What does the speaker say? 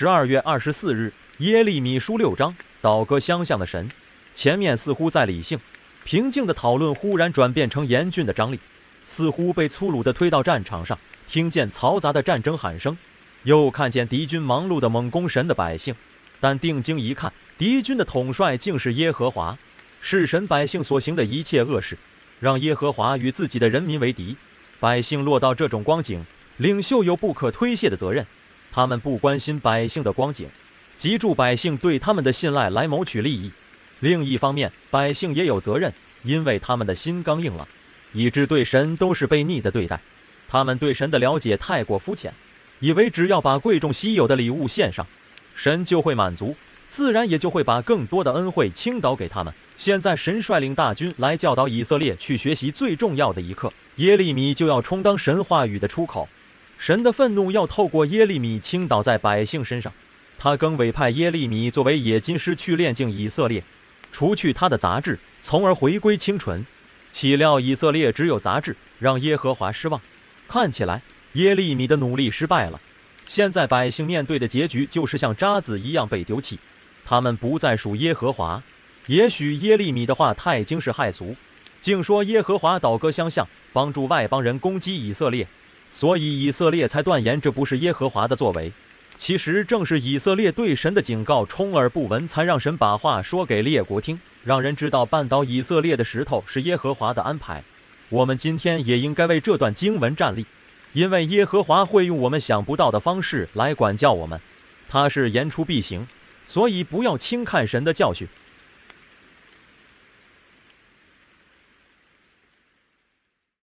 十二月二十四日，耶利米书六章，倒戈相向的神。前面似乎在理性、平静的讨论，忽然转变成严峻的张力，似乎被粗鲁地推到战场上。听见嘈杂的战争喊声，又看见敌军忙碌的猛攻神的百姓。但定睛一看，敌军的统帅竟是耶和华，是神百姓所行的一切恶事，让耶和华与自己的人民为敌。百姓落到这种光景，领袖有不可推卸的责任。他们不关心百姓的光景，急助百姓对他们的信赖来谋取利益。另一方面，百姓也有责任，因为他们的心刚硬了，以致对神都是悖逆的对待。他们对神的了解太过肤浅，以为只要把贵重稀有的礼物献上，神就会满足，自然也就会把更多的恩惠倾倒给他们。现在神率领大军来教导以色列去学习最重要的一课，耶利米就要充当神话语的出口。神的愤怒要透过耶利米倾倒在百姓身上，他更委派耶利米作为冶金师去炼净以色列，除去他的杂质，从而回归清纯。岂料以色列只有杂质，让耶和华失望。看起来耶利米的努力失败了。现在百姓面对的结局就是像渣子一样被丢弃，他们不再属耶和华。也许耶利米的话太惊世骇俗，竟说耶和华倒戈相向，帮助外邦人攻击以色列，所以以色列才断言这不是耶和华的作为。其实正是以色列对神的警告充耳不闻，才让神把话说给列国听，让人知道绊倒以色列的石头是耶和华的安排。我们今天也应该为这段经文站立。因为耶和华会用我们想不到的方式来管教我们，他是言出必行，所以不要轻看神的教训。